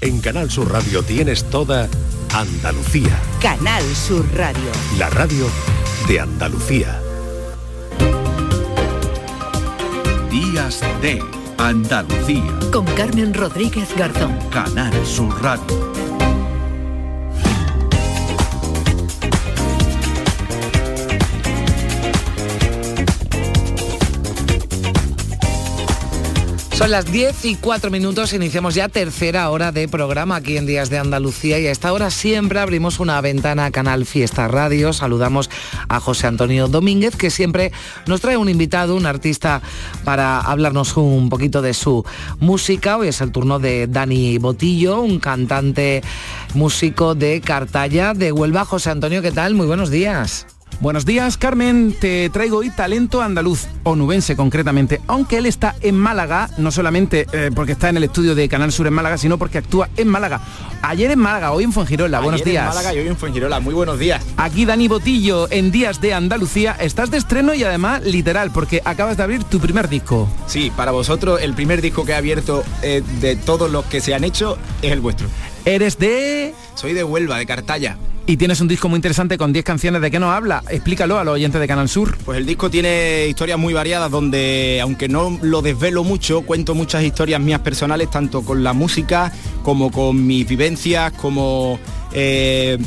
En Canal Sur Radio tienes toda Andalucía. Canal Sur Radio. La radio de Andalucía. Días de Andalucía. Con Carmen Rodríguez Garzón. Canal Sur Radio. Son las 10 y 4 minutos, iniciamos ya tercera hora de programa aquí en Días de Andalucía y a esta hora siempre abrimos una ventana a Canal Fiesta Radio. Saludamos a José Antonio Domínguez, que siempre nos trae un invitado, un artista, para hablarnos un poquito de su música. Hoy es el turno de Dani Botillo, un cantante músico de Cartaya, de Huelva. José Antonio, ¿qué tal? Muy buenos días. Buenos días, Carmen. Te traigo hoy talento andaluz, onubense concretamente, aunque él está en Málaga, no solamente eh, porque está en el estudio de Canal Sur en Málaga, sino porque actúa en Málaga. Ayer en Málaga, hoy en Fuengirola. buenos días. En Málaga y hoy en Fuengirola. Muy buenos días. Aquí Dani Botillo en Días de Andalucía. Estás de estreno y además literal, porque acabas de abrir tu primer disco. Sí, para vosotros el primer disco que he abierto eh, de todos los que se han hecho es el vuestro. Eres de... Soy de Huelva, de Cartaya. Y tienes un disco muy interesante con 10 canciones. ¿De qué nos habla? Explícalo a los oyentes de Canal Sur. Pues el disco tiene historias muy variadas donde, aunque no lo desvelo mucho, cuento muchas historias mías personales, tanto con la música como con mis vivencias, como eh,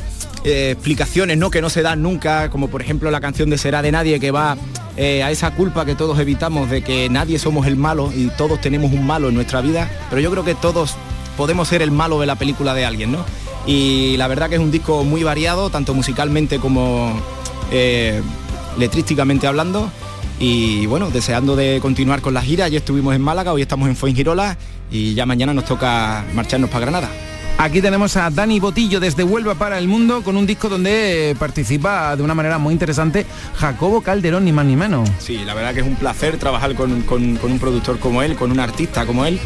eh, explicaciones ¿no? que no se dan nunca, como por ejemplo la canción de Será de Nadie que va eh, a esa culpa que todos evitamos de que nadie somos el malo y todos tenemos un malo en nuestra vida, pero yo creo que todos podemos ser el malo de la película de alguien, ¿no? Y la verdad que es un disco muy variado, tanto musicalmente como eh, letrísticamente hablando. Y bueno, deseando de continuar con la gira, ya estuvimos en Málaga, hoy estamos en Fuengirola y ya mañana nos toca marcharnos para Granada. Aquí tenemos a Dani Botillo desde Huelva para el Mundo con un disco donde participa de una manera muy interesante Jacobo Calderón, ni más ni menos. Sí, la verdad que es un placer trabajar con, con- con un productor como él, con un artista como él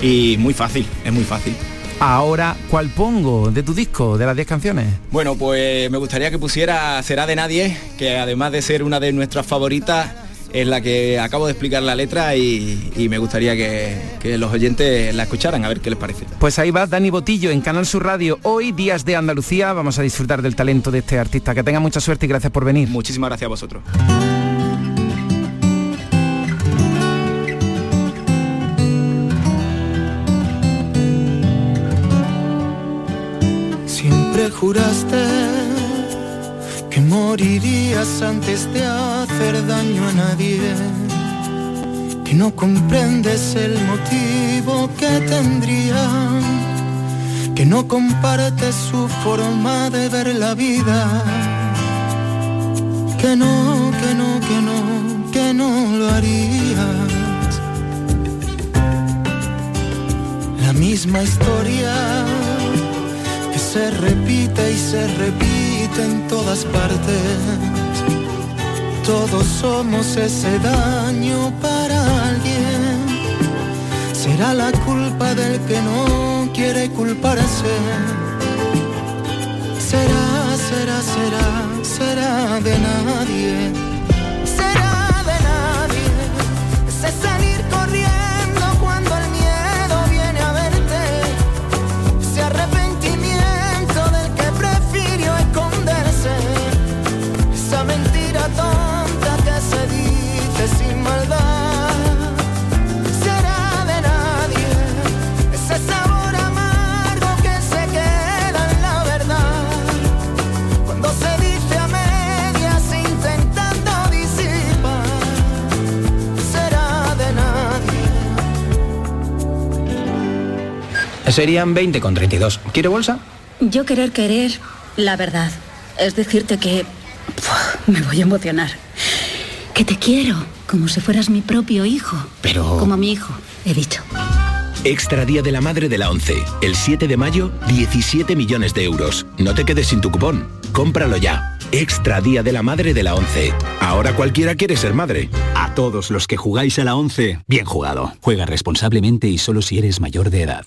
y muy fácil, es muy fácil. Ahora, ¿cuál pongo de tu disco, de las 10 canciones? Bueno, pues me gustaría que pusiera Será de Nadie, que además de ser una de nuestras favoritas, es la que acabo de explicar la letra y, y me gustaría que, que los oyentes la escucharan, a ver qué les parece. Pues ahí va Dani Botillo en Canal Sur Radio. Hoy, Días de Andalucía, vamos a disfrutar del talento de este artista. Que tenga mucha suerte y gracias por venir. Muchísimas gracias a vosotros. Juraste que morirías antes de hacer daño a nadie, que no comprendes el motivo que tendrían, que no compartes su forma de ver la vida, que no, que no, que no, que no lo harías. La misma historia se repite y se repite en todas partes. Todos somos ese daño para alguien. Será la culpa del que no quiere culparse. Será, será, será, será de nadie. Serían 20 con 32. ¿Quiere bolsa? Yo querer querer la verdad. Es decirte que Puf, me voy a emocionar. Que te quiero, como si fueras mi propio hijo. Pero... Como mi hijo, he dicho. Extra Día de la Madre de la 11. El 7 de mayo, 17 millones de euros. No te quedes sin tu cupón. Cómpralo ya. Extra Día de la Madre de la 11. Ahora cualquiera quiere ser madre. A todos los que jugáis a la 11, bien jugado. Juega responsablemente y solo si eres mayor de edad.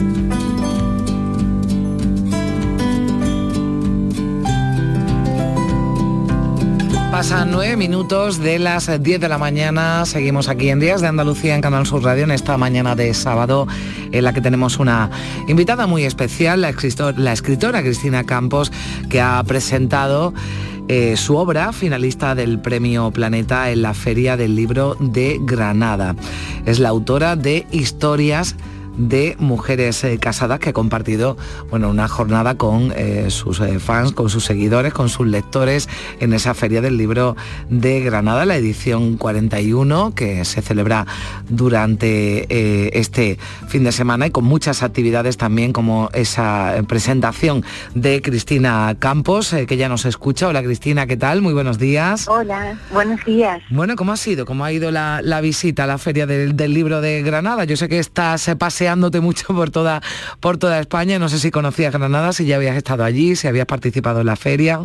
Pasan nueve minutos de las 10 de la mañana. Seguimos aquí en Días de Andalucía en Canal Sur Radio en esta mañana de sábado en la que tenemos una invitada muy especial, la, escritora, Cristina Campos, que ha presentado eh, su obra, finalista del Premio Planeta en la Feria del Libro de Granada. Es la autora de Historias de mujeres eh, casadas que ha compartido bueno, una jornada con eh, sus eh, fans, con sus seguidores, con sus lectores en esa feria del libro de Granada, la edición 41, que se celebra durante este fin de semana y con muchas actividades también como esa presentación de Cristina Campos, que ya nos escucha. Hola Cristina, ¿qué tal? Muy buenos días. Hola, buenos días. Bueno, ¿cómo ha sido? ¿Cómo ha ido la, visita a la feria del, del libro de Granada? Yo sé que estás paseando paseándote mucho por toda, por toda España. No sé si conocías Granada, si ya habías estado allí, si habías participado en la feria.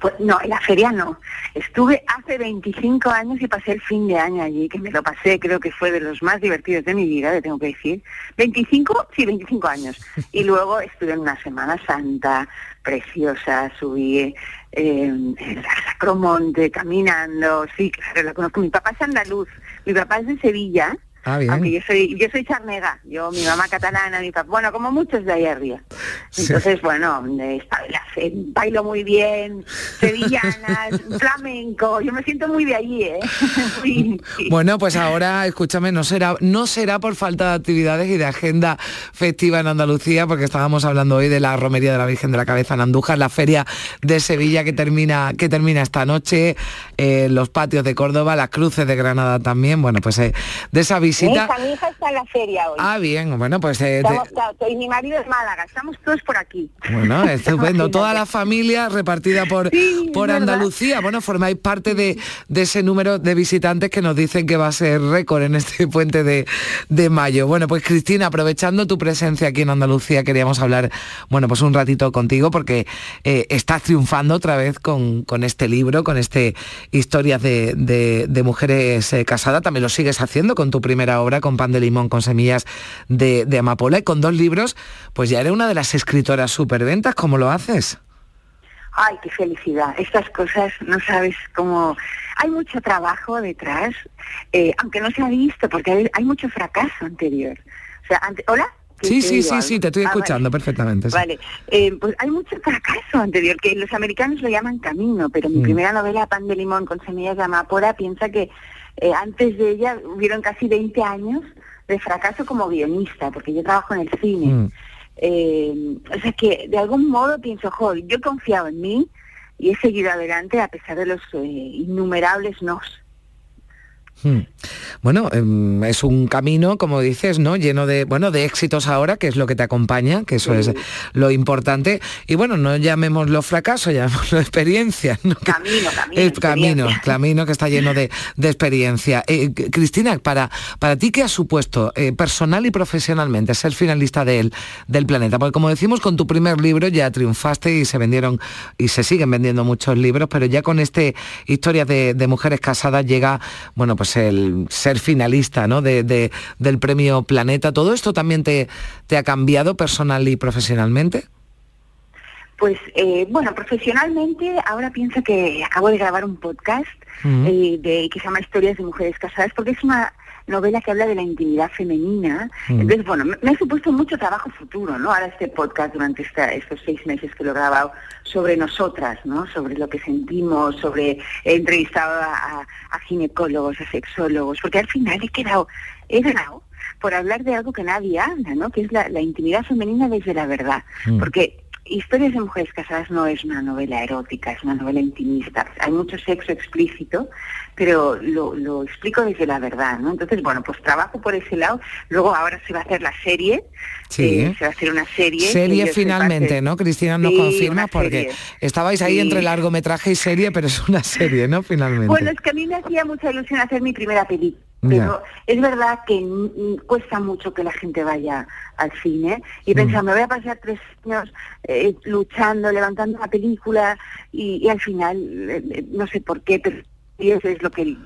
Pues no, en la feria no. Estuve hace 25 años y pasé el fin de año allí, que me lo pasé, creo que fue de los más divertidos de mi vida, le tengo que decir. 25, sí, 25 años. Y luego estuve en una Semana Santa preciosa, subí eh, Sacromonte caminando, sí, claro, la conozco. Mi papá es andaluz, mi papá es de Sevilla, Ah, bien. Aunque yo soy, yo soy charnega, yo, mi mamá catalana, mi papá, bueno, como muchos de ahí arriba. Entonces, bueno, bailo muy bien, sevillanas, flamenco, yo me siento muy de allí, ¿eh? Bueno, pues ahora, escúchame, no será, no será por falta de actividades y de agenda festiva en Andalucía, porque estábamos hablando hoy de la romería de la Virgen de la Cabeza en Andújar, la feria de Sevilla que termina, que termina esta noche, eh, los patios de Córdoba, las cruces de Granada también, bueno, pues eh, de esa visita mi hija, está en la feria hoy. Ah, bien, bueno, pues... Eh, y mi marido es Málaga, estamos todos por aquí. Bueno, estupendo. Toda la familia repartida por, por Andalucía. Bueno, formáis parte de, ese número de visitantes que nos dicen que va a ser récord en este puente de, mayo. Bueno, pues Cristina, aprovechando tu presencia aquí en Andalucía, queríamos hablar, bueno, pues un ratito contigo porque eh, estás triunfando otra vez con, este libro, con este Historias de, Mujeres eh, Casadas. También lo sigues haciendo con tu primer obra con pan de limón, con semillas de, amapola y con dos libros, pues ya eres una de las escritoras superventas. ¿Cómo lo haces? Ay, qué felicidad. Estas cosas no sabes cómo... Hay mucho trabajo detrás, eh, aunque no se ha visto, porque hay, mucho fracaso anterior. O sea, ¿Hola? Sí, sí, sí, sí, te estoy ah, escuchando perfectamente. Vale, eh, pues hay mucho fracaso anterior, que los americanos lo llaman camino, pero mi mm. primera novela, Pan de Limón con semillas de amapola, piensa que eh, antes de ella hubieron casi 20 años de fracaso como guionista, porque yo trabajo en el cine. Mm. Eh, o sea que de algún modo pienso, joder, yo he confiado en mí y he seguido adelante a pesar de los eh, innumerables nos. Hmm. Bueno, em, es un camino, como dices, ¿no? Lleno de, bueno, de éxitos ahora, que es lo que te acompaña, que eso es lo importante. Y bueno, no llamémoslo fracaso, llamémoslo experiencia. Camino, camino. camino, camino que está lleno de, experiencia. Eh, Cristina, para, para ti, ¿qué ha supuesto eh, personal y profesionalmente ser finalista del planeta? Porque como decimos, con tu primer libro ya triunfaste y se vendieron y se siguen vendiendo muchos libros, pero ya con este Historia de, de mujeres casadas llega, bueno, pues el ser finalista ¿no? de, del premio Planeta. ¿Todo esto también te, te ha cambiado personal y profesionalmente? Pues eh, bueno, profesionalmente ahora pienso que acabo de grabar un podcast eh, de, que se llama Historias de Mujeres Casadas, porque es una novela que habla de la intimidad femenina. Entonces, bueno, me, ha supuesto mucho trabajo futuro, ¿no? Ahora este podcast durante estos seis meses que lo he grabado sobre nosotras, ¿no? Sobre lo que sentimos, sobre he entrevistado a, ginecólogos, a sexólogos, porque al final he quedado, he ganado por hablar de algo que nadie habla, ¿no? Que es la, intimidad femenina desde la verdad. Porque Historias de mujeres casadas no es una novela erótica, es una novela intimista. Hay mucho sexo explícito, pero lo, explico desde la verdad, ¿no? Entonces, bueno, pues trabajo por ese lado. Luego ahora se va a hacer la serie. Sí. Eh, se va a hacer una serie. Serie finalmente, ¿no? Cristina nos confirma porque estabais ahí entre largometraje y serie, pero es una serie, ¿no? Finalmente. Bueno, es que a mí me hacía mucha ilusión hacer mi primera película pero es verdad que cuesta mucho que la gente vaya al cine y pensar, me voy a pasar tres años eh, luchando, levantando una película y, al final, eh, eh, no sé por qué, pero eso es lo que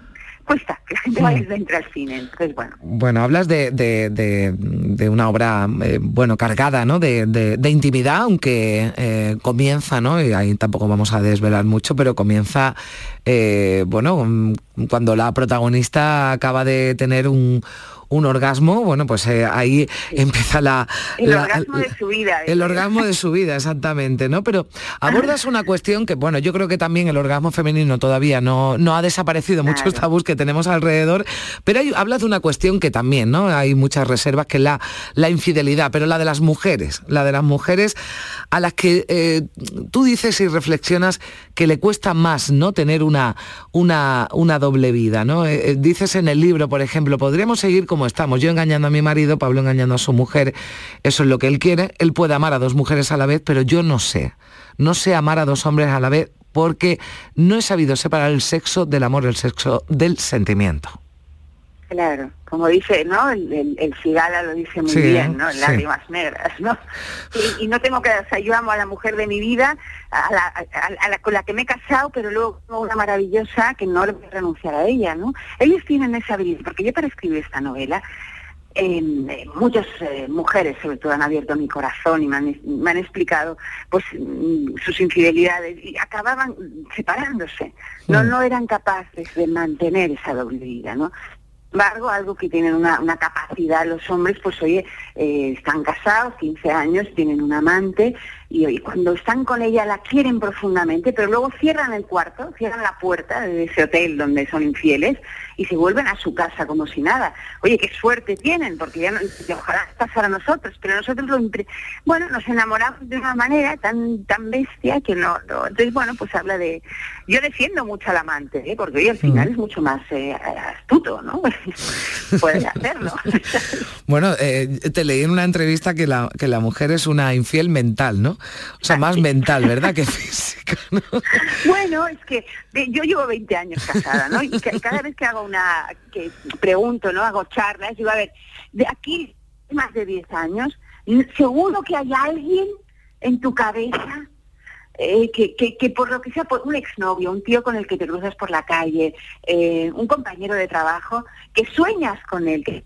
cuesta que la gente vaya a al cine. Entonces, bueno. Bueno, hablas de, de, una obra, bueno, cargada, ¿no? De, intimidad, aunque comienza, ¿no? Y ahí tampoco vamos a desvelar mucho, pero comienza eh, bueno, cuando la protagonista acaba de tener un, un orgasmo, bueno, pues eh, ahí empieza la... El orgasmo de su vida. El orgasmo de su vida, exactamente, ¿no? Pero abordas una cuestión que, bueno, yo creo que también el orgasmo femenino todavía no, no ha desaparecido, muchos tabús que tenemos alrededor, pero hay, hablas de una cuestión que también, ¿no? Hay muchas reservas, que es la, la infidelidad, pero la de las mujeres, la de las mujeres a las que eh, tú dices y reflexionas que le cuesta más, ¿no? Tener una, una, una doble vida, ¿no? Eh, dices en el libro, por ejemplo, podríamos seguir con estamos. Yo engañando a mi marido, Pablo engañando a su mujer, eso es lo que él quiere. Él puede amar a dos mujeres a la vez, pero yo no sé. No sé amar a dos hombres a la vez porque no he sabido separar el sexo del amor, el sexo del sentimiento. Claro, como dice, ¿no? El, el, Cigala lo dice muy bien, ¿no? Lágrimas negras, ¿no? Y, no tengo que, o sea, yo amo a la mujer de mi vida, a la, con la que me he casado, pero luego una maravillosa que no le voy a renunciar a ella, ¿no? Ellos tienen esa habilidad, porque yo para escribir esta novela, eh, muchas eh, mujeres sobre todo han abierto mi corazón y me han, me han explicado pues mm, sus infidelidades y acababan separándose no mm. no eran capaces de mantener esa doble vida no embargo, algo que tienen una, capacidad los hombres, pues oye, eh, están casados, 15 años, tienen un amante y, cuando están con ella la quieren profundamente, pero luego cierran el cuarto, cierran la puerta de ese hotel donde son infieles y se vuelven a su casa como si nada. Oye, qué suerte tienen, porque ya no, ojalá pasara a nosotros, pero nosotros lo bueno, nos enamoramos de una manera tan tan bestia que no, entonces bueno, pues habla de yo defiendo mucho al amante, ¿eh? porque hoy al final es mucho más eh, astuto, ¿no? Puede hacerlo. bueno, eh, te leí en una entrevista que la que la mujer es una infiel mental, ¿no? O sea, más mental, ¿verdad? que física, Bueno, es que yo llevo 20 años casada, ¿no? Y cada vez que hago una, que pregunto, ¿no? Hago charlas, digo, a ver, de aquí más de 10 años, seguro que hay alguien en tu cabeza eh, que, que, por lo que sea, por un exnovio, un tío con el que te cruzas por la calle, eh, un compañero de trabajo, que sueñas con él, que,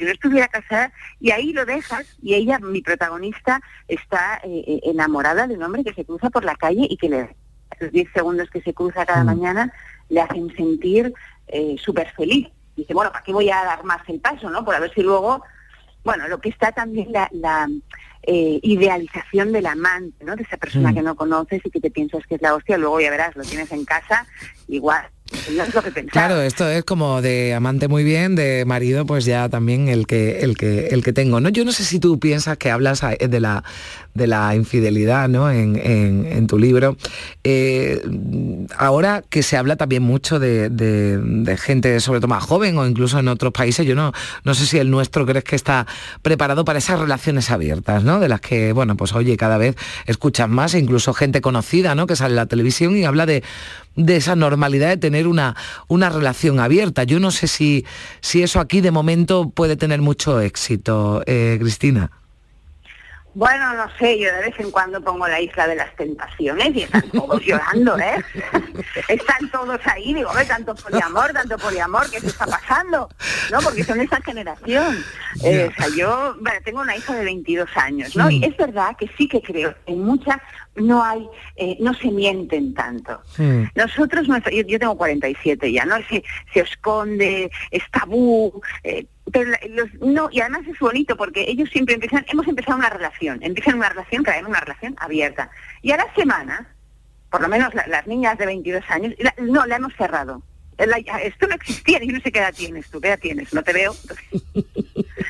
que no estuviera casada y ahí lo dejas y ella, mi protagonista, está eh, eh, enamorada de un hombre que se cruza por la calle y que le, los 10 segundos que se cruza cada mm. mañana le hacen sentir eh, súper feliz. Dice, bueno, ¿para qué voy a dar más el paso, no? Por a ver si luego, bueno, lo que está también la, la idealización del amante, ¿no? De esa persona mm. que no conoces y que te piensas que es la hostia, luego ya verás, lo tienes en casa, igual Claro, esto es como de amante muy bien, de marido pues ya también el que el que el que tengo. ¿no? Yo no sé si tú piensas que hablas de la de la infidelidad ¿no? en, tu libro. Eh, ahora que se habla también mucho de, gente, sobre todo más joven o incluso en otros países, yo no, no sé si el nuestro crees que está preparado para esas relaciones abiertas, ¿no? De las que, bueno, pues oye, cada vez escuchas más, e incluso gente conocida, ¿no? Que sale en la televisión y habla de de esa normalidad de tener una, una relación abierta. Yo no sé si, si eso aquí de momento puede tener mucho éxito, eh, Cristina. Bueno, no sé, yo de vez en cuando pongo la isla de las tentaciones y están todos llorando, ¿eh? Están todos ahí, digo, ve, tanto poliamor, tanto poliamor, ¿qué se está pasando? ¿No? Porque son esa generación. Eh, o sea, yo bueno, tengo una hija de 22 años, ¿no? Y es verdad que sí que creo en muchas no hay, eh, no se mienten tanto. Nosotros, yo, yo, tengo 47 ya, ¿no? Se, se esconde, es tabú, eh, pero no, y además es bonito porque ellos siempre empiezan, hemos empezado una relación, empiezan una relación, traen una relación abierta. Y a la semana, por lo menos las niñas de 22 años, no, la hemos cerrado. esto no existía, y no sé qué edad tienes tú, qué edad tienes, no te veo.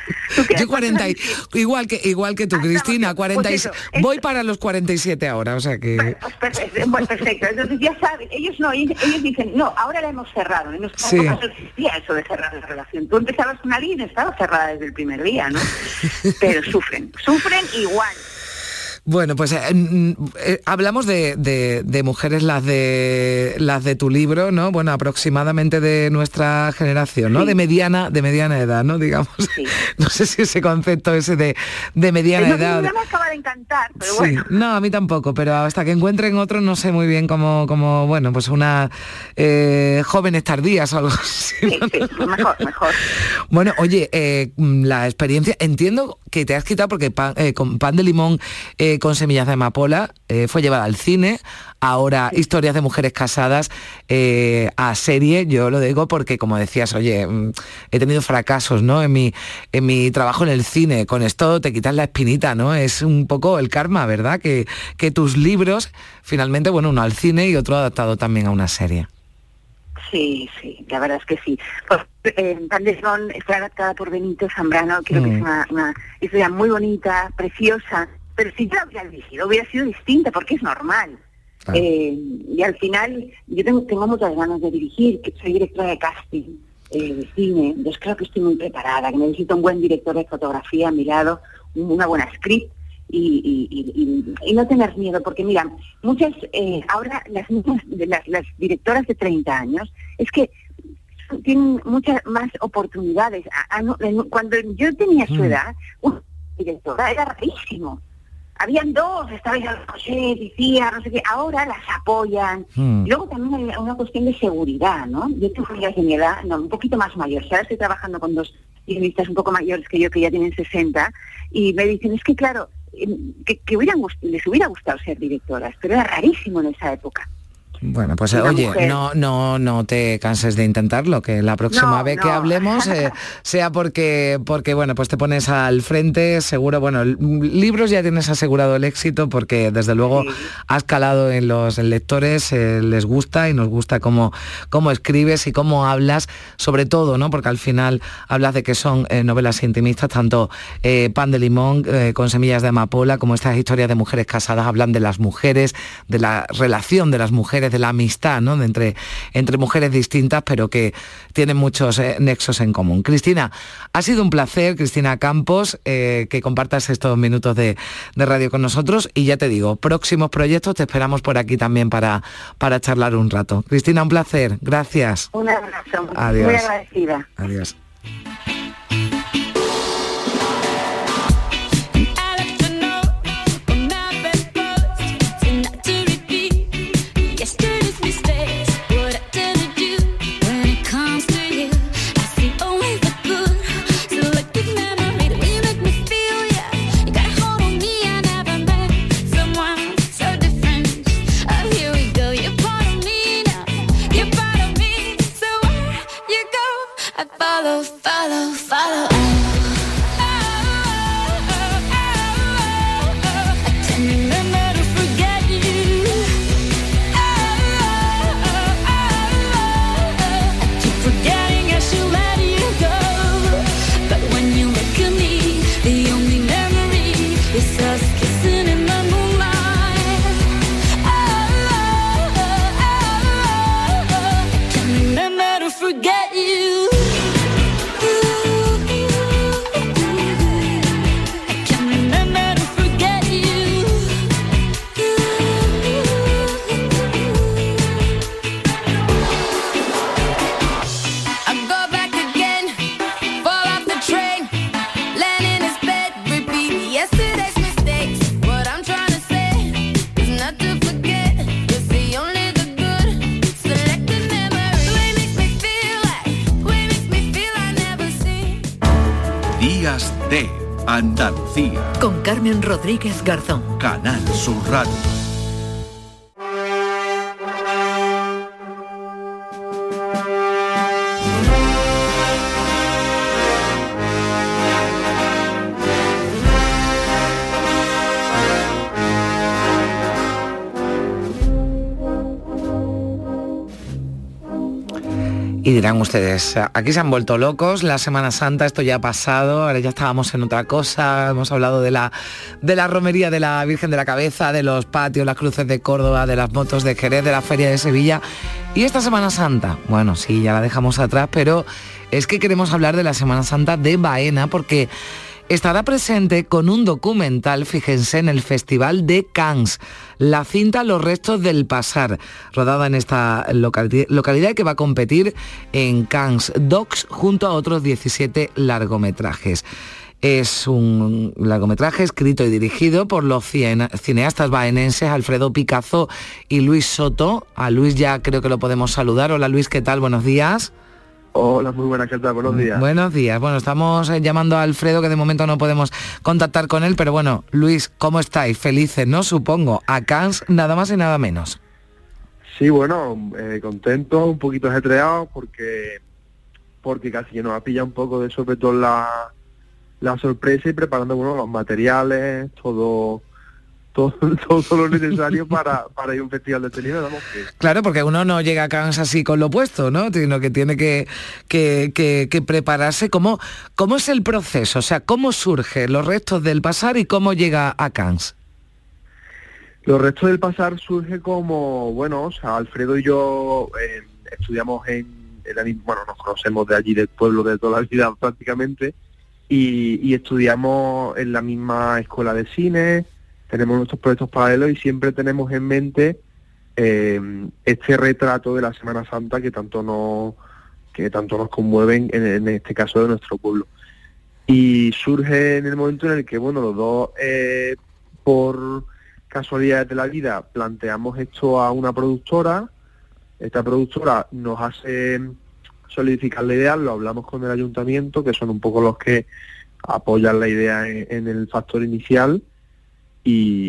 Yo 40 y- igual que igual que tú, Cristina, 40 y- Pues eso, voy para los 47 ahora, o sea que Perfecto, bueno, perfecto. Entonces ya saben, ellos no, ellos, ellos dicen, no, ahora la hemos cerrado. En nuestra Sí. no existía eso de cerrar la relación. Tú empezabas una línea y estaba cerrada desde el primer día, ¿no? Pero sufren, sufren igual. Bueno, pues eh, eh, hablamos de, de- de mujeres las de las de tu libro, ¿no? Bueno, aproximadamente de nuestra generación, ¿no? De mediana, de mediana edad, ¿no? Digamos. No sé si ese concepto ese de, de mediana edad. no me acaba de encantar, pero Sí, bueno. no, a mí tampoco, pero hasta que encuentren otro no sé muy bien cómo, cómo bueno, pues una eh, jóvenes tardías o algo así. ¿no? mejor, mejor. Bueno, oye, eh, la experiencia, entiendo que te has quitado porque pan, con pan de limón con semillas de amapola eh, fue llevada al cine, ahora historias de mujeres casadas eh, a serie, yo lo digo porque como decías, oye, mm, he tenido fracasos, ¿no? En mi, en mi trabajo en el cine, con esto te quitas la espinita, ¿no? Es un poco el karma, ¿verdad? Que, que tus libros, finalmente, bueno, uno al cine y otro adaptado también a una serie. Sí, sí, la verdad es que sí. Pues, eh, Limón fue adaptada por Benito Zambrano, creo que Mm. es una, una historia muy bonita, preciosa, pero si yo hubiera dirigido hubiera sido distinta porque es normal. Eh, y al final yo tengo, tengo muchas ganas de dirigir, que soy directora de casting eh, de cine, entonces creo que estoy muy preparada, que necesito un buen director de fotografía a mi lado, un- una buena script y, y- y- y- no tener miedo, porque mira, muchas, eh, ahora las las, las directoras de 30 años, es que tienen muchas más oportunidades. A- a- no- en- Cuando yo tenía su Mm. edad, directora era rarísimo. Habían dos, estaba ya José, decía, no sé qué, ahora las apoyan. Mm. Luego también hay una cuestión de seguridad, ¿no? Yo tengo amigas de mi edad, no, un poquito más mayores, ahora estoy trabajando con dos guionistas un poco mayores que yo, que ya tienen 60, y me dicen, es que claro, em, que, que hubieran les hubiera gustado ser directoras, pero era rarísimo en esa época. Bueno, pues oye, mujer. no, no, no te canses de intentarlo, que la próxima No, vez que hablemos eh, sea porque, porque bueno, pues te pones al frente, seguro, bueno, libros ya tienes asegurado el éxito porque desde luego has calado en los lectores, eh, les gusta y nos gusta cómo, cómo escribes y cómo hablas, sobre todo, ¿no? Porque al final hablas de que son eh, novelas intimistas, tanto Pan de Limón con semillas de amapola, como estas historias de mujeres casadas, hablan de las mujeres, de la relación de las mujeres, de la amistad, ¿no? De entre, entre mujeres distintas, pero que tienen muchos eh, nexos en común. Cristina, ha sido un placer, Cristina Campos, eh, que compartas estos minutos de, de radio con nosotros y ya te digo, próximos proyectos te esperamos por aquí también para, para charlar un rato. Cristina, un placer, gracias. Un abrazo, Adiós. muy agradecida. Adiós. Canal Sur Radio. Y dirán ustedes, aquí se han vuelto locos, la Semana Santa, esto ya ha pasado, ahora ya estábamos en otra cosa, hemos hablado de la, de la romería de la Virgen de la Cabeza, de los patios, las cruces de Córdoba, de las motos de Jerez, de la Feria de Sevilla. Y esta Semana Santa, bueno, sí, ya la dejamos atrás, pero es que queremos hablar de la Semana Santa de Baena porque estará presente con un documental, fíjense, en el Festival de Cannes, la cinta Los restos del pasar, rodada en esta localidad que va a competir en Cannes Docs junto a otros 17 largometrajes. Es un largometraje escrito y dirigido por los cineastas baenenses Alfredo Picazo y Luis Soto. A Luis ya creo que lo podemos saludar. Hola Luis, ¿qué tal? Buenos días. Hola, muy buenas, ¿qué tal? Buenos días. Buenos días. Bueno, estamos eh, llamando a Alfredo, que de momento no podemos contactar con él, pero bueno, Luis, ¿cómo estáis? Felices, ¿no? Supongo. A Cans nada más y nada menos. Sí, bueno, eh, contento, un poquito ajetreado, porque porque casi que nos ha pillado un poco de sobre todo la, la sorpresa y preparando bueno, los materiales, todo todo, todo lo necesario para, para ir a un festival de cine, Claro, porque uno no llega a Cannes así con lo opuesto, ¿no? Sino que tiene que, que, prepararse. ¿Cómo, ¿Cómo es el proceso? O sea, ¿cómo surge los restos del pasar y cómo llega a Cannes? Los restos del pasar surge como, bueno, o sea, Alfredo y yo eh, estudiamos en, en bueno, nos conocemos de allí, del pueblo de toda la vida prácticamente, y, y estudiamos en la misma escuela de cine, tenemos nuestros proyectos paralelos y siempre tenemos en mente eh, este retrato de la Semana Santa que tanto nos que tanto nos conmueven en, este caso de nuestro pueblo. Y surge en el momento en el que bueno los dos eh, por casualidades de la vida planteamos esto a una productora. Esta productora nos hace solidificar la idea lo hablamos con el ayuntamiento que son un poco los que apoyan la idea en el factor inicial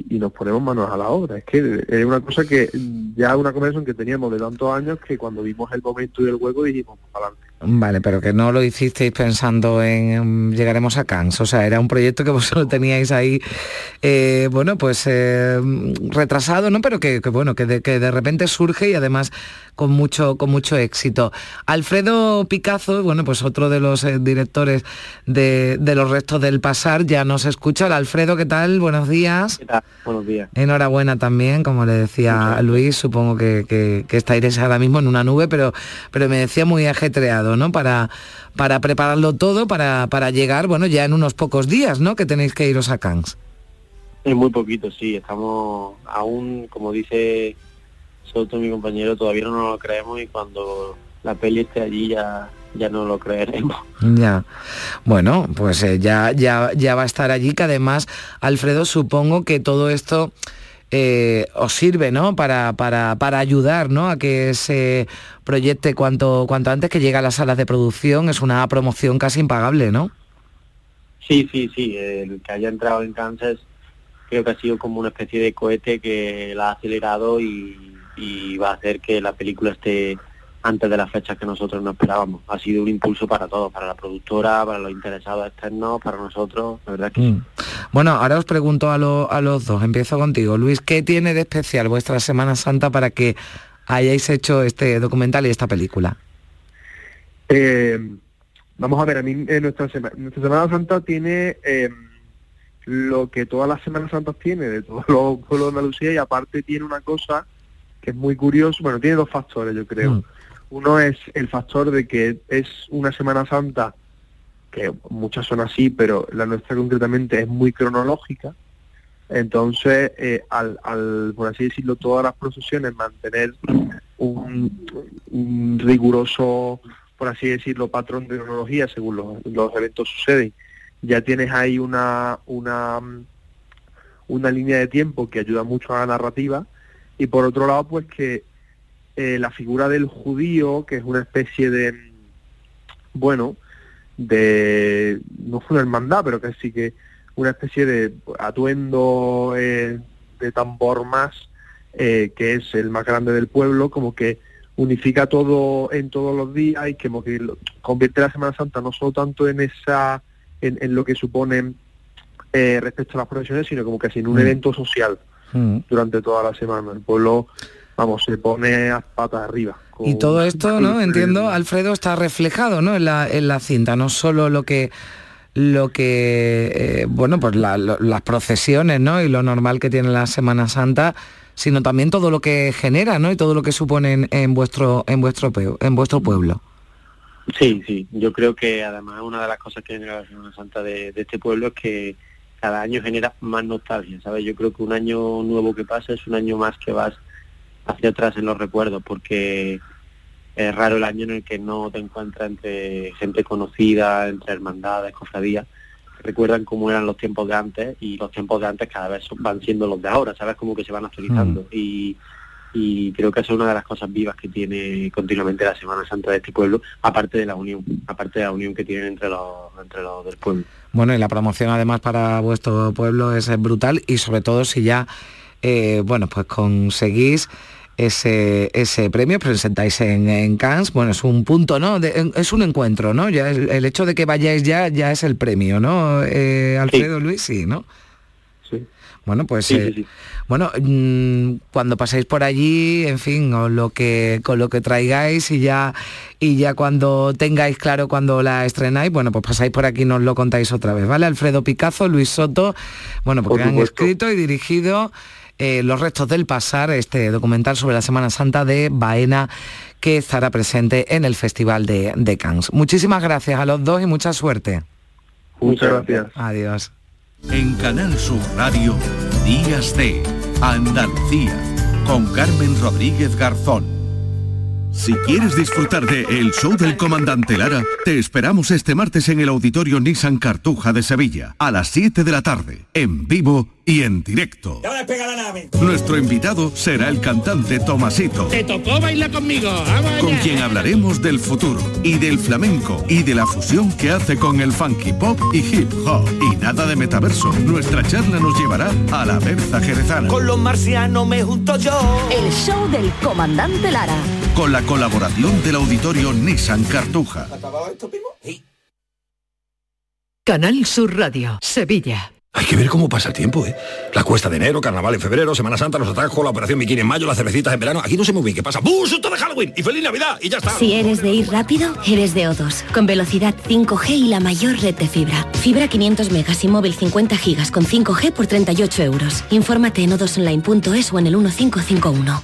y, nos ponemos manos a la obra. Es que es una cosa que ya una conversación que teníamos de tantos años que cuando vimos el momento y el hueco dijimos, adelante. Vale, pero que no lo hicisteis pensando en llegaremos a Cannes, o sea, era un proyecto que vosotros teníais ahí, eh, bueno, pues eh, retrasado, ¿no? Pero que, bueno, que de, que de repente surge y además con mucho, con mucho éxito. Alfredo Picazo, bueno, pues otro de los eh, directores de, los restos del pasar, ya nos escucha. Alfredo, ¿qué tal? Buenos días. ¿Qué tal? Buenos días. Enhorabuena también, como le decía Luis, supongo que, que, que estáis ahora mismo en una nube, pero, pero me decía muy ajetreado. ¿No? Para, para prepararlo todo, para, para llegar, bueno, ya en unos pocos días, ¿no? Que tenéis que iros a Cannes. Es muy poquito, sí. Estamos aún, como dice Soto, mi compañero, todavía no lo creemos y cuando la peli esté allí ya ya no lo creeremos. Ya. Bueno, pues eh, ya, ya, ya va a estar allí, que además, Alfredo, supongo que todo esto eh, os sirve ¿no? para, para, para ayudar ¿no? a que se proyecte cuanto, cuanto antes que llegue a las salas de producción. Es una promoción casi impagable, ¿no? Sí, sí, sí. El que haya entrado en Kansas creo que ha sido como una especie de cohete que la ha acelerado y, y va a hacer que la película esté antes de las fechas que nosotros no esperábamos. Ha sido un impulso para todos, para la productora, para los interesados externos, para nosotros, la verdad que mm. Bueno, ahora os pregunto a, a los dos, empiezo contigo. Luis, ¿qué tiene de especial vuestra Semana Santa para que hayáis hecho este documental y esta película? Eh, vamos a ver, a mí eh, nuestra, Semana Santa tiene eh, lo que todas las Semanas Santas tiene, de todos los pueblos de Andalucía, y aparte tiene una cosa que es muy curioso, bueno, tiene dos factores, yo creo. Mm. Uno es el factor de que es una Semana Santa, que muchas son así, pero la nuestra concretamente es muy cronológica. Entonces, eh, al, por así decirlo, todas las procesiones mantener un, riguroso, por así decirlo, patrón de cronología según los, eventos suceden, ya tienes ahí una, una, una línea de tiempo que ayuda mucho a la narrativa. Y por otro lado, pues que eh, la figura del judío, que es una especie de, bueno, de, no fue una hermandad, pero que sí que una especie de atuendo eh, de tambor más, eh, que es el más grande del pueblo, como que unifica todo en todos los días y que, convierte la Semana Santa no solo tanto en esa, en, lo que supone respecto a las profesiones, sino como que en un mm. evento social Mm. durante toda la semana. El pueblo, vamos, se pone a patas arriba. Y todo esto, ¿no? Entiendo, Alfredo, está reflejado, ¿no? En la, en la cinta, no solo lo que lo que eh, bueno pues la- lo- las procesiones no y lo normal que tiene la Semana Santa sino también todo lo que genera no y todo lo que supone en, en vuestro en vuestro en vuestro pueblo Sí, sí. Yo creo que además una de las cosas que genera la Semana Santa de, de este pueblo es que cada año genera más nostalgia, ¿sabes? Yo creo que un año nuevo que pasa es un año más que vas hacia atrás en los recuerdos, porque es raro el año en el que no te encuentras entre gente conocida, entre hermandades, cofradías, que recuerdan cómo eran los tiempos de antes y los tiempos de antes cada vez son- van siendo los de ahora, ¿sabes? Como que se van actualizando. Y, y creo que esa es una de las cosas vivas que tiene continuamente la Semana Santa de este pueblo, aparte de la unión, aparte de la unión que tienen entre los, entre los del pueblo. bueno y la promoción además para vuestro pueblo es, eh, brutal y sobre todo si ya eh, bueno pues conseguís ese, ese premio, presentáis en, en Cannes, bueno, es un punto, ¿no? De- es un encuentro, ¿no? Ya el, el hecho de que vayáis ya, ya es el premio, ¿no? Eh, Alfredo Luis, sí, ¿no? Sí. Bueno, pues Sí, eh, sí, sí. bueno, mm, cuando paséis por allí, en fin, o lo que con lo que traigáis y ya y ya cuando tengáis claro cuando la estrenáis, bueno, pues pasáis por aquí y nos lo contáis otra vez, ¿vale? Alfredo Picazo, Luis Soto, bueno, porque Por han escrito y dirigido eh, Los restos del pasar, este documental sobre la Semana Santa de Baena que estará presente en el Festival de, de Cannes. Muchísimas gracias a los dos y mucha suerte. Muchas gracias. Adiós. En Canal Sur Radio, Días de Andalucía, con Carmen Rodríguez Garzón. Si quieres disfrutar de El Show del Comandante Lara, te esperamos este martes en el Auditorio Nissan Cartuja de Sevilla, a las 7 de la tarde, en vivo y en directo. Nuestro invitado será el cantante Tomasito, Te tocó bailar conmigo. Vamos con quien hablaremos del futuro y del flamenco y de la fusión que hace con el funky pop y hip hop. Y nada de metaverso, nuestra charla nos llevará a la Berza Jerezana. Con los marcianos me junto yo. El show del comandante Lara. Con la colaboración del Auditorio Nissan Cartuja. Canal Sur Radio, Sevilla. Hay que ver cómo pasa el tiempo, ¿eh? La cuesta de enero, carnaval en febrero, Semana Santa, los atajos, la operación bikini en mayo, las cervecitas en verano. Aquí no sé muy bien qué pasa. ¡Bum! ¡Susto de Halloween! ¡Y feliz Navidad! ¡Y ya está! Si eres de ir rápido, eres de O2, con velocidad 5G y la mayor red de fibra. Fibra 500 megas y móvil 50 gigas con 5G por 38 euros. Infórmate en odosonline.es o en el 1551.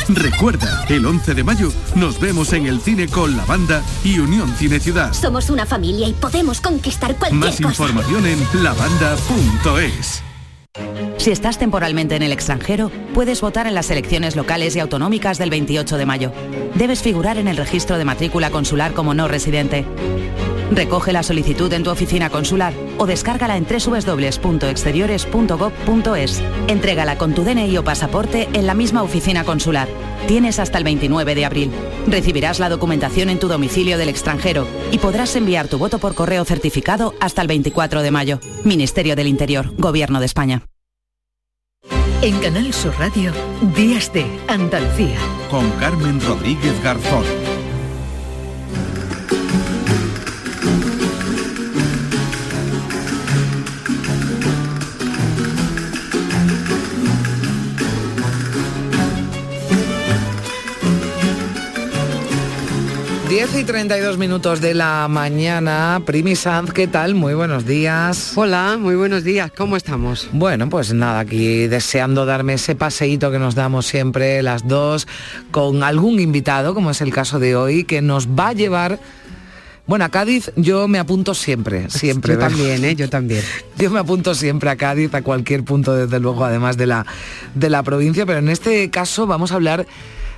Recuerda, el 11 de mayo nos vemos en el cine con la banda y Unión Cine Ciudad. Somos una familia y podemos conquistar cualquier Más cosa. información en lavanda.es. Si estás temporalmente en el extranjero, puedes votar en las elecciones locales y autonómicas del 28 de mayo. Debes figurar en el registro de matrícula consular como no residente. Recoge la solicitud en tu oficina consular o descárgala en www.exteriores.gov.es. Entrégala con tu DNI o pasaporte en la misma oficina consular. Tienes hasta el 29 de abril. Recibirás la documentación en tu domicilio del extranjero y podrás enviar tu voto por correo certificado hasta el 24 de mayo. Ministerio del Interior, Gobierno de España. En Canal Sur Radio, Días de Andalucía. Con Carmen Rodríguez Garzón. Diez y 32 minutos de la mañana. Primi Sanz, ¿qué tal? Muy buenos días. Hola, muy buenos días. ¿Cómo estamos? Bueno, pues nada, aquí deseando darme ese paseíto que nos damos siempre las dos con algún invitado, como es el caso de hoy, que nos va a llevar Bueno, a Cádiz yo me apunto siempre, siempre. Yo también, ¿eh? Yo también. Yo me apunto siempre a Cádiz, a cualquier punto, desde luego, además de la, de la provincia, pero en este caso vamos a hablar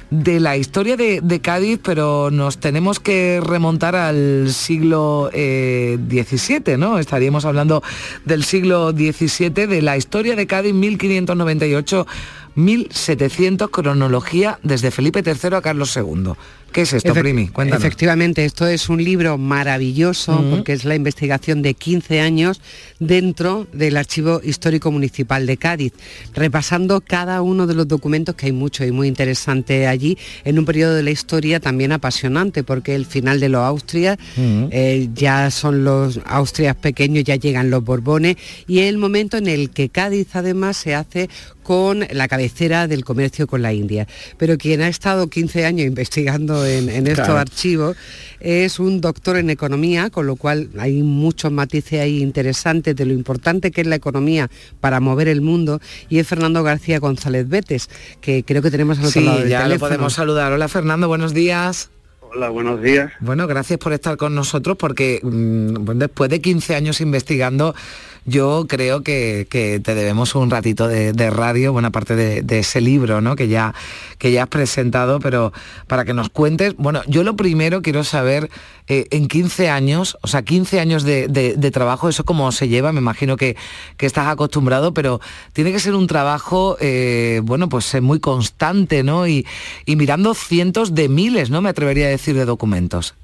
de la historia de, Cádiz, pero nos tenemos que remontar al siglo XVII, eh, ¿no? Estaríamos hablando del siglo XVII, de la historia de Cádiz 1598. 1700 cronología desde Felipe III a Carlos II. ¿Qué es esto, Primi? Cuéntanos. Efectivamente, esto es un libro maravilloso porque es la investigación de 15 años dentro del Archivo Histórico Municipal de Cádiz, repasando cada uno de los documentos, que hay mucho y muy interesante allí, en un periodo de la historia también apasionante, porque el final de los Austrias, eh, ya son los Austrias pequeños, ya llegan los Borbones, y es el momento en el que Cádiz además se hace con la cabecera del comercio con la India. Pero quien ha estado 15 años investigando en, estos archivos es un doctor en economía, con lo cual hay muchos matices ahí interesantes de lo importante que es la economía para mover el mundo, y es Fernando García González Betes, que creo que tenemos al otro lado del ya lo podemos saludar. Hola Fernando, buenos días. Hola, buenos días. Bueno, gracias por estar con nosotros porque mm, después de 15 años investigando yo creo que, te debemos un ratito de, radio, buena parte de, ese libro ¿no? que, ya, que ya has presentado, pero para que nos cuentes, bueno, yo lo primero quiero saber, eh, en 15 años, o sea, 15 años de, trabajo, eso cómo se lleva, me imagino que, estás acostumbrado, pero tiene que ser un trabajo, eh, bueno, pues eh, muy constante, ¿no? Y, y mirando cientos de miles, ¿no? Me atrevería a decir, de documentos.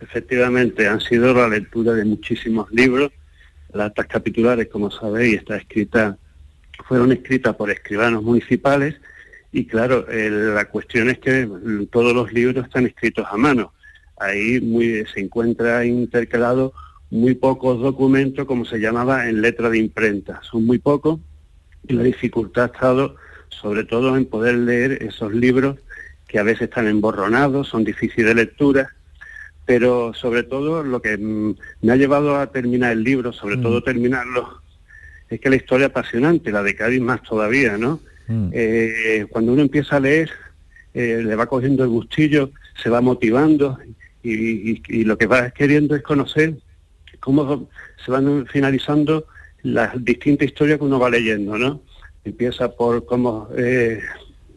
Efectivamente, han sido la lectura de muchísimos libros las actas capitulares, como sabéis, está escrita, fueron escritas por escribanos municipales y claro, la cuestión es que todos los libros están escritos a mano. Ahí se encuentra intercalado muy pocos documentos, como se llamaba, en letra de imprenta. Son muy pocos y la dificultad ha estado sobre todo en poder leer esos libros que a veces están emborronados, son difíciles de lectura pero sobre todo lo que mm, me ha llevado a terminar el libro, sobre todo mm. terminarlo, es que la historia apasionante, la de Cádiz más todavía, ¿no? Mm. Eh, cuando uno empieza a leer, eh, le va cogiendo el gustillo, se va motivando y, lo que va queriendo es conocer cómo se van finalizando las distintas historias que uno va leyendo, ¿no? Empieza por cómo eh,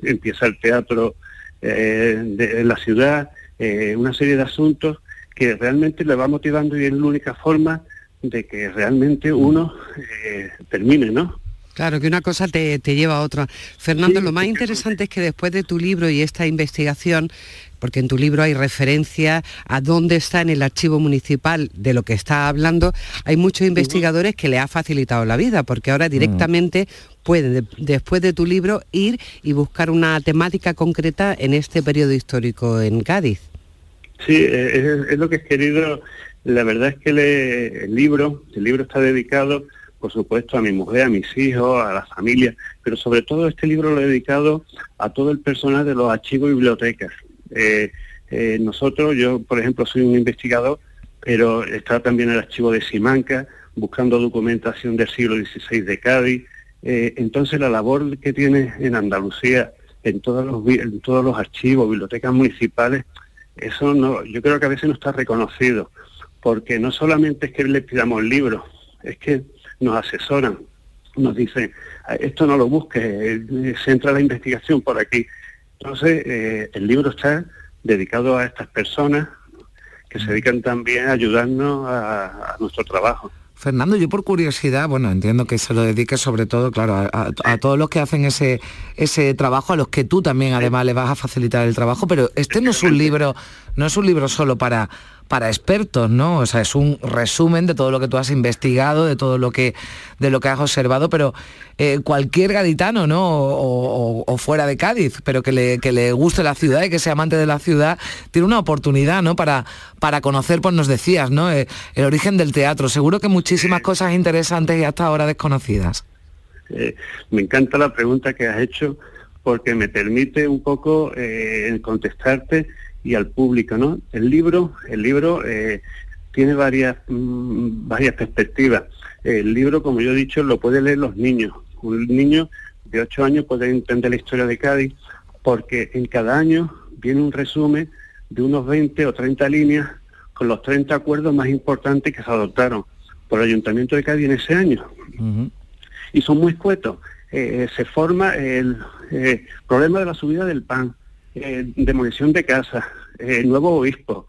empieza el teatro de la ciudad, eh, una serie de asuntos que realmente le va motivando y es la única forma de que realmente uno eh, termine, ¿no? Claro, que una cosa te, lleva a otra. Fernando, lo más interesante es que después de tu libro y esta investigación, porque en tu libro hay referencia a dónde está en el archivo municipal de lo que está hablando, hay muchos investigadores que le ha facilitado la vida, porque ahora directamente pueden, después de tu libro, ir y buscar una temática concreta en este periodo histórico en Cádiz. Sí, eh, es, lo que he querido. La verdad es que el libro, el libro está dedicado, por supuesto, a mi mujer, a mis hijos, a la familia, pero sobre todo este libro lo he dedicado a todo el personal de los archivos y bibliotecas. Eh, eh, nosotros, yo por ejemplo soy un investigador, pero está también el archivo de Simanca, buscando documentación del siglo XVI de Cádiz. entonces la labor que tiene en Andalucía, en todos los, en todos los archivos, bibliotecas municipales, eso no, yo creo que a veces no está reconocido, porque no solamente es que le pidamos libros, es que nos asesoran, nos dicen, ah, esto no lo busques, eh, se entra la investigación por aquí. Entonces, eh, el libro está dedicado a estas personas que se dedican también a ayudarnos a nuestro trabajo. Fernando, yo por curiosidad, bueno, entiendo que se lo dedique sobre todo, claro, a, todos los que hacen ese, ese trabajo, a los que tú también además le vas a facilitar el trabajo, pero este no es un libro, no es un libro solo para, para expertos, ¿no? O sea, es un resumen de todo lo que tú has investigado, de todo lo que, de lo que has observado, pero eh, cualquier gaditano, ¿no? O, fuera de Cádiz, pero que le, que le guste la ciudad y que sea amante de la ciudad, tiene una oportunidad, ¿no? Para, para conocer, pues nos decías, ¿no? Eh, el origen del teatro. Seguro que muchísimas cosas interesantes y hasta ahora desconocidas. Eh, me encanta la pregunta que has hecho porque me permite un poco contestarte y al público, ¿no? El libro, el libro eh, tiene varias, mm, varias perspectivas. El libro, como yo he dicho, lo pueden leer los niños. Un niño de 8 años puede entender la historia de Cádiz porque en cada año viene un resumen de unos 20 o 30 líneas con los 30 acuerdos más importantes que se adoptaron por el Ayuntamiento de Cádiz en ese año. Y son muy escuetos. Eh, se forma el eh, problema de la subida del pan, eh, demolición de casas, nuevo obispo,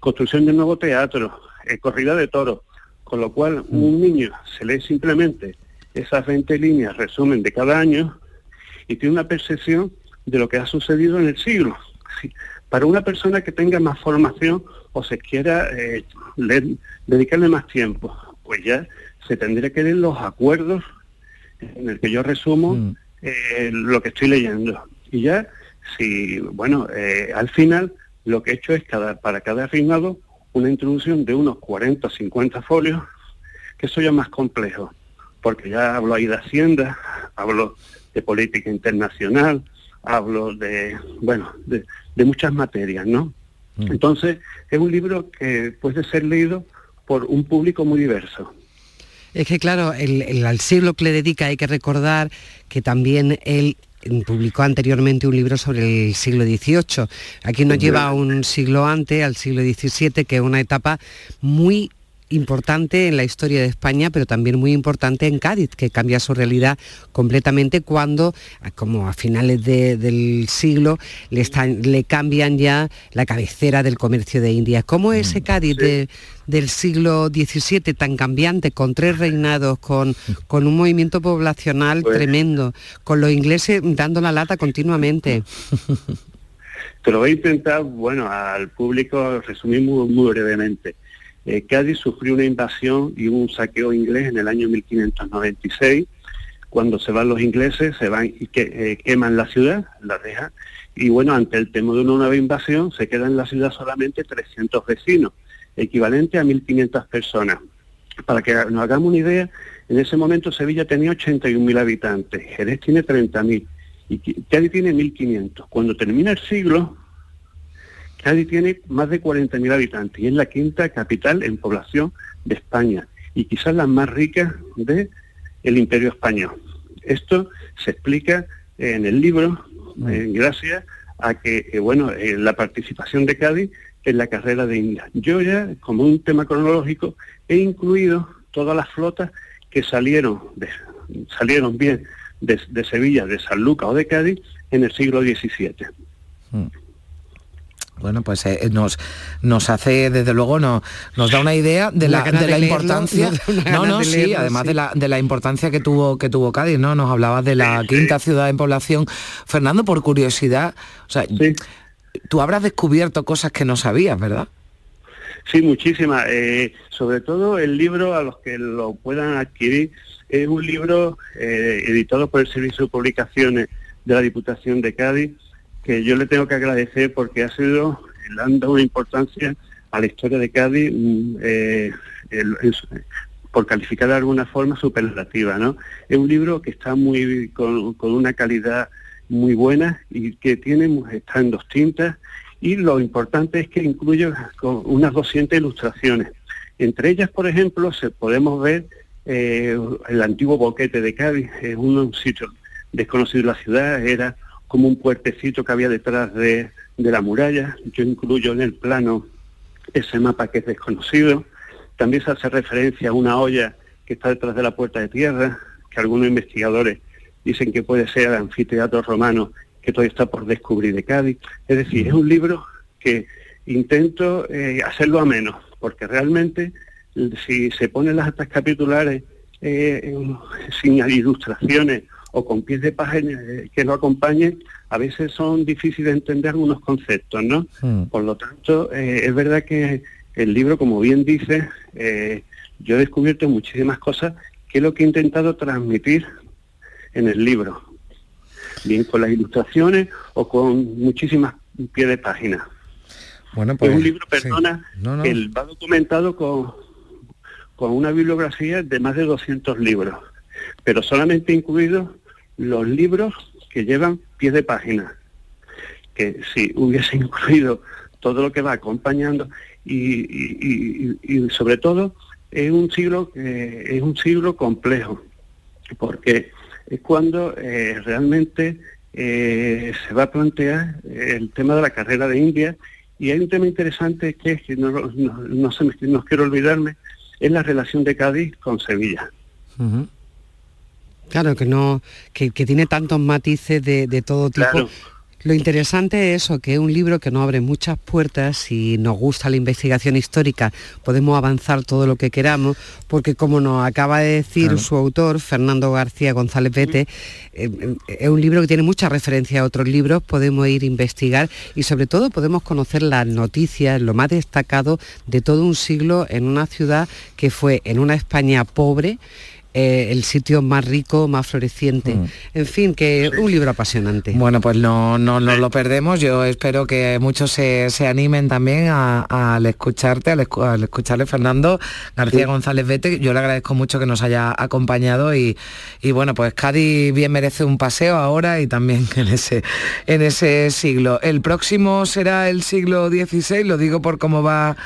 construcción de un nuevo teatro, corrida de toros, con lo cual un niño se lee simplemente esas 20 líneas, resumen de cada año, y tiene una percepción de lo que ha sucedido en el siglo. Para una persona que tenga más formación o se quiera eh, dedicarle más tiempo, pues ya se tendría que leer los acuerdos en el que yo resumo mm. eh, lo que estoy leyendo. Y ya, si, bueno, eh, al final lo que he hecho es cada, para cada reinado una introducción de unos 40 o 50 folios, que eso ya es más complejo, porque ya hablo ahí de Hacienda, hablo de política internacional, hablo de, bueno, de, muchas materias, ¿no? Mm. Entonces, es un libro que puede ser leído por un público muy diverso. Es que claro, el, al siglo que le dedica hay que recordar que también él publicó anteriormente un libro sobre el siglo XVIII. Aquí nos lleva un siglo antes, al siglo XVII, que es una etapa muy importante en la historia de España, pero también muy importante en Cádiz, que cambia su realidad completamente cuando, como a finales del siglo, le, están, le cambian ya la cabecera del comercio de India. ¿Cómo es ese mm, Cádiz del siglo XVII tan cambiante, con tres reinados, con, con un movimiento poblacional pues tremendo, con los ingleses dando la lata continuamente? Te lo voy a intentar, bueno, al público resumir muy brevemente. Eh, Cádiz sufrió una invasión y un saqueo inglés en el año 1596. Cuando se van los ingleses, se van y eh, queman la ciudad, la dejan, y bueno, ante el temor de una nueva invasión, se quedan en la ciudad solamente 300 vecinos, equivalente a 1.500 personas. Para que nos hagamos una idea, en ese momento Sevilla tenía 81.000 habitantes, Jerez tiene 30.000 y Cádiz tiene 1.500. Cuando termina el siglo, Cádiz tiene más de 40.000 habitantes y es la quinta capital en población de España y quizás la más rica del Imperio Español. Esto se explica en el libro mm. eh, gracias a que, eh, bueno, eh, la participación de Cádiz en la carrera de India. Yo ya, como un tema cronológico, he incluido todas las flotas que salieron, salieron bien de, Sevilla, de San Lucas o de Cádiz en el siglo XVII. Bueno, pues eh, nos, nos hace, desde luego, no, nos da una idea de la, de la importancia. no, no, sí, además De, la, de la importancia que tuvo, que tuvo Cádiz, ¿no? Nos hablabas de la quinta ciudad en población. Fernando, por curiosidad, o sea, tú habrás descubierto cosas que no sabías, ¿verdad? Sí, muchísimas. Eh, sobre todo el libro, a los que lo puedan adquirir, es un libro eh, editado por el Servicio de Publicaciones de la Diputación de Cádiz que yo le tengo que agradecer porque ha sido, le han dado una importancia a la historia de Cádiz mm, eh, por calificar de alguna forma superlativa, ¿no? Es un libro que está muy con, una calidad muy buena y que tiene está en dos tintas y lo importante es que incluye unas 200 ilustraciones. Entre ellas, por ejemplo, se podemos ver eh, el antiguo boquete de Cádiz, es un sitio desconocido de la ciudad, era como un puertecito que había detrás de, la muralla. Yo incluyo en el plano ese mapa que es desconocido. También se hace referencia a una olla que está detrás de la puerta de tierra, que algunos investigadores dicen que puede ser el anfiteatro romano que todavía está por descubrir de Cádiz. Es decir, es un libro que intento eh, hacerlo a menos, porque realmente si se ponen las actas capitulares eh, sin ilustraciones o con pies de página eh, que lo acompañen, a veces son difíciles de entender algunos conceptos, ¿no? Hmm. Por lo tanto, eh, es verdad que el libro, como bien dice, eh, yo he descubierto muchísimas cosas que es lo que he intentado transmitir en el libro, bien con las ilustraciones o con muchísimas pies de página. Bueno, pues, es un libro, perdona, que va documentado con, con una bibliografía de más de 200 libros, pero solamente incluidos los libros que llevan pies de página, que si hubiese incluido todo lo que va acompañando y, sobre todo es un siglo es un siglo complejo porque es cuando eh, realmente eh, se va a plantear el tema de la carrera de India. Y hay un tema interesante que es que no, no, no, se me- no quiero olvidarme, es la relación de Cádiz con Sevilla. Claro, que no, que, que tiene tantos matices de, de todo tipo. Claro. Lo interesante es eso, que es un libro que nos abre muchas puertas, si nos gusta la investigación histórica, podemos avanzar todo lo que queramos, porque como nos acaba de decir Claro. su autor, Fernando García González Vete, eh, eh, es un libro que tiene mucha referencia a otros libros, podemos ir a investigar y sobre todo podemos conocer las noticias, lo más destacado de todo un siglo en una ciudad que fue en una España pobre, eh, el sitio más rico, más floreciente. En fin, que un libro apasionante. Bueno, pues no, no nos lo perdemos. Yo espero que muchos se, se animen también a- al escucharte, al, escu- al escucharle Fernando García González Vete. Yo le agradezco mucho que nos haya acompañado y, y bueno, pues Cádiz bien merece un paseo ahora y también en ese, en ese siglo. El próximo será el siglo XVI, lo digo por cómo va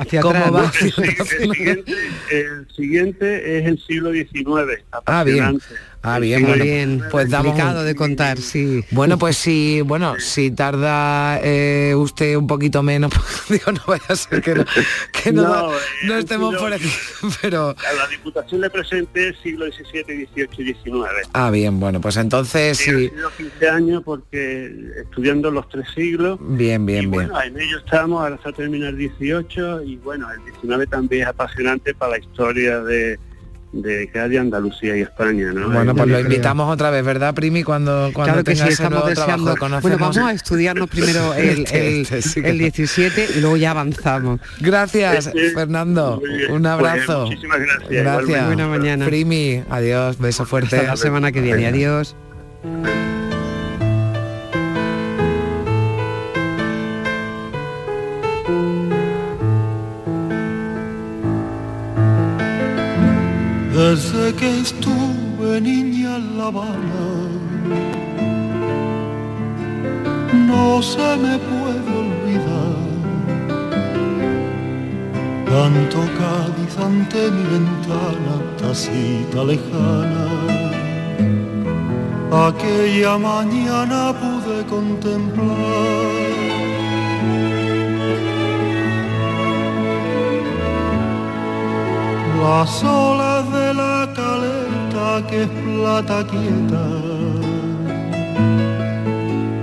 hacia cómo atrás, va El atrás. siguiente, el siguiente es el siglo XIX. Ah, bien. Ah, bien, bueno, bien, pues damos un- complicado de contar, sí. Bueno, pues sí, bueno, si tarda eh, usted un poquito menos, digo, no vaya a ser que no, que no, No, eh, no estemos por aquí, pero... A la Diputación le presenté siglo XVII, XVIII y XIX. Ah, bien, bueno, pues entonces Sí, han sí, sido 15 años porque estudiando los tres siglos. bien, bien, bien. Bueno, en ello estamos, ahora está terminando el 18 y bueno, el 19 también es apasionante para la historia de, de Cádiz, Andalucía y España, ¿no? Bueno, pues lo invitamos otra vez, ¿verdad, Primi? Cuando, cuando Claro que sí, estamos trabajo, deseando. Bueno, vamos a estudiarnos primero el, Este, el- este, sí que- el 17 y luego ya avanzamos. Gracias, Este, Fernando. Un abrazo. Pues, muchísimas gracias, Gracias. Buena mañana. Primi, adiós, beso fuerte. Hasta la semana que viene. Venga. Adiós. Desde que estuve niña en La Habana, no se me puede olvidar. Canto Cádiz ante mi ventana, tacita lejana. Aquella mañana pude contemplar las olas de la caleta que es plata quieta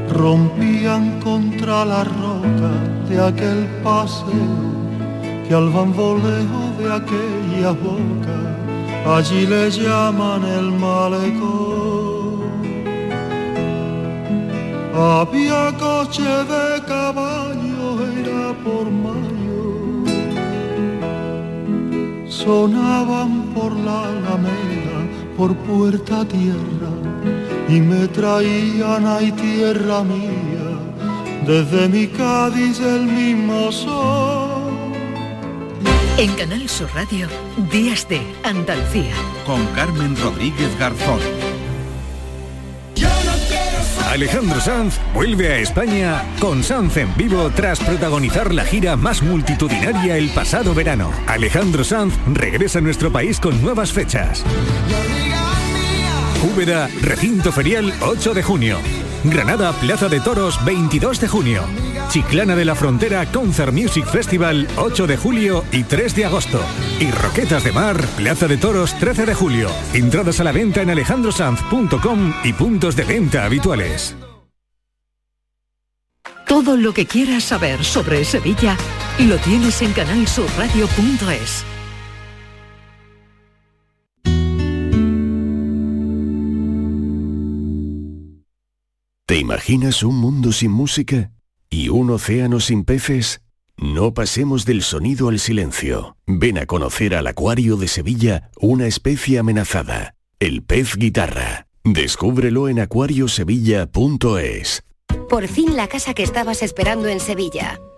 rompían contra la roca de aquel paseo que al bamboleo de aquella boca allí le llaman el malecón. Había coche de caballo, era por mayo sonaban por la alameda, por puerta tierra, y me traían ay tierra mía, desde mi Cádiz el mismo sol. En Canal Sur Radio, Días de Andalucía. Con Carmen Rodríguez Garzón. Alejandro Sanz vuelve a España con Sanz en vivo tras protagonizar la gira más multitudinaria el pasado verano. Alejandro Sanz regresa a nuestro país con nuevas fechas. Úbeda, recinto ferial 8 de junio. Granada, Plaza de Toros 22 de junio. Chiclana de la Frontera Concert Music Festival 8 de julio y 3 de agosto. Y Roquetas de Mar, Plaza de Toros 13 de julio. Entradas a la venta en alejandrosanz.com y puntos de venta habituales. Todo lo que quieras saber sobre Sevilla lo tienes en canalsurradio.es. ¿Te imaginas un mundo sin música? ¿Y un océano sin peces? No pasemos del sonido al silencio. Ven a conocer al Acuario de Sevilla, una especie amenazada, el pez guitarra. Descúbrelo en acuariosevilla.es. Por fin la casa que estabas esperando en Sevilla.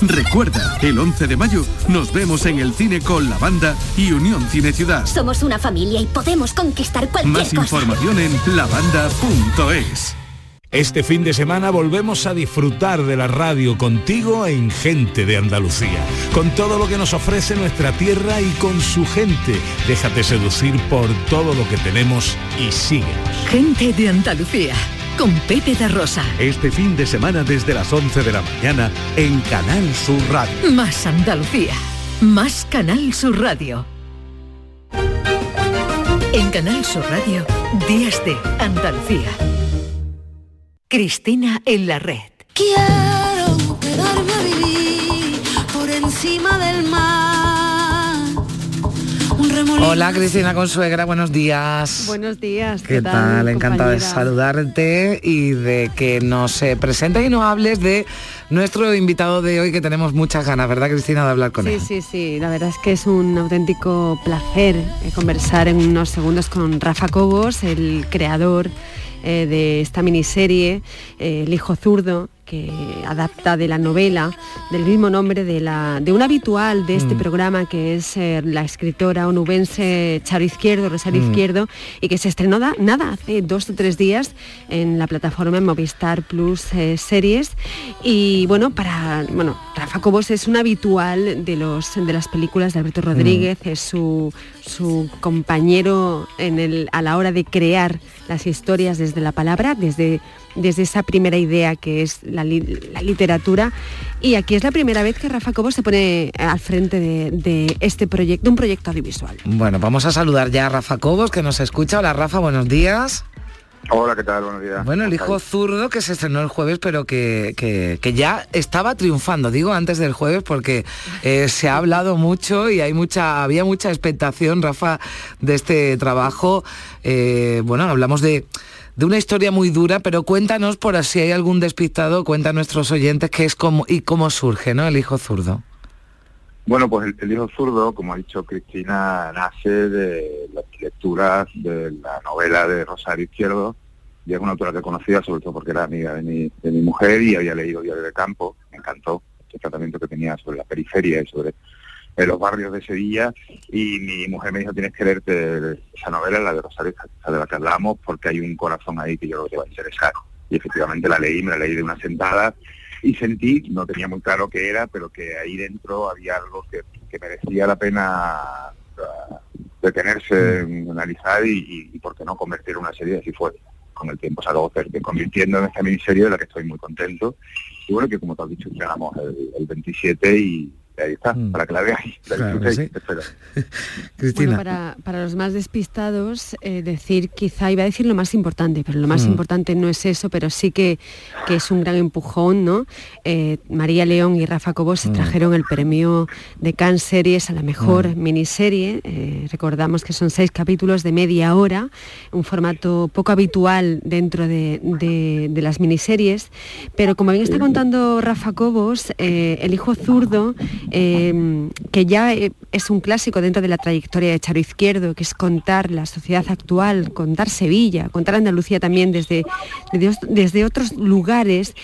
Recuerda, el 11 de mayo nos vemos en el cine con la banda y Unión Cine Ciudad. Somos una familia y podemos conquistar cualquier Más cosa. información en lavanda.es. Este fin de semana volvemos a disfrutar de la radio contigo en Gente de Andalucía, con todo lo que nos ofrece nuestra tierra y con su gente. Déjate seducir por todo lo que tenemos y síguenos. Gente de Andalucía, con Pepe de Rosa. Este fin de semana desde las 11 de la mañana en Canal Sur Radio. Más Andalucía, más Canal Sur Radio. En Canal Sur Radio, Días de Andalucía. Cristina en la red. Quiero quedarme a vivir por encima del mar. Hola Cristina Consuegra, buenos días. Buenos días. ¿Qué tal? Encantada de saludarte y de que nos eh, presentes y nos hables de nuestro invitado de hoy que tenemos muchas ganas, ¿verdad Cristina, de hablar con Sí, él? sí, sí. La verdad es que es un auténtico placer eh, conversar en unos segundos con Rafa Cobos, el creador eh, de esta miniserie, eh, El hijo zurdo, que adapta de la novela del mismo nombre de, la, de un habitual de este Mm. programa que es eh, la escritora onubense Charo Izquierdo, Rosario Mm. Izquierdo, y que se estrenó da- nada hace dos o tres días en la plataforma Movistar Plus eh, Series. Y bueno, para bueno, Rafa Cobos es un habitual de los de las películas de Alberto Rodríguez, es su, su compañero en el, a la hora de crear las historias desde la palabra, desde, desde esa primera idea que es la, li- la literatura. Y aquí es la primera vez que Rafa Cobos se pone al frente de, de este proyecto, de un proyecto audiovisual. Bueno, vamos a saludar ya a Rafa Cobos que nos escucha. Hola Rafa, buenos días. Hola, ¿qué tal? Buenos días. Bueno, el ¿Cómo hijo zurdo que se estrenó el jueves, pero que, que- que ya estaba triunfando, digo antes del jueves, porque eh, se ha hablado mucho y hay mucha, había mucha expectación, Rafa, de este trabajo. Eh, bueno, hablamos de, de una historia muy dura, pero cuéntanos, por así hay algún despistado, cuenta a nuestros oyentes qué es como y cómo surge, ¿no? El hijo zurdo. Bueno, pues el, hijo zurdo, como ha dicho Cristina, nace de las lecturas de la novela de Rosario Izquierdo, y es una autora que conocía, sobre todo porque era amiga de mi, de mi mujer y había leído Diario de Campo, me encantó este tratamiento que tenía sobre la periferia y sobre eh, los barrios de Sevilla, y mi mujer me dijo, tienes que leerte esa novela, la de Rosario, de la que hablamos, porque hay un corazón ahí que yo creo que te va a interesar. Y efectivamente la leí, me la leí de una sentada, y sentí, no tenía muy claro qué era, pero que ahí dentro había algo que, que merecía la pena detenerse, en analizar y, y, por qué no convertir en una serie así fue. Con el tiempo se acabó ter- convirtiendo en esta miniserie de la que estoy muy contento. Y bueno, que como te has dicho, estrenamos el, el 27 y ahí está, para que la veáis. La Claro sí. espero. Bueno, para, para los más despistados, eh, decir, quizá iba a decir lo más importante, pero lo más Mm. importante no es eso, pero sí que, que es un gran empujón, ¿no? Eh, María León y Rafa Cobos se Mm. trajeron el premio de Cannes Series a la mejor Mm. miniserie. Eh, recordamos que son seis capítulos de media hora, un formato poco habitual dentro de, de- de las miniseries, pero como bien está contando Rafa Cobos, eh, El hijo zurdo, eh, que ya eh, es un clásico dentro de la trayectoria de Charo Izquierdo, que es contar la sociedad actual, contar Sevilla, contar Andalucía también desde, desde, os- desde otros lugares,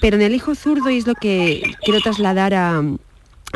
pero en El hijo zurdo y es lo que quiero trasladar a,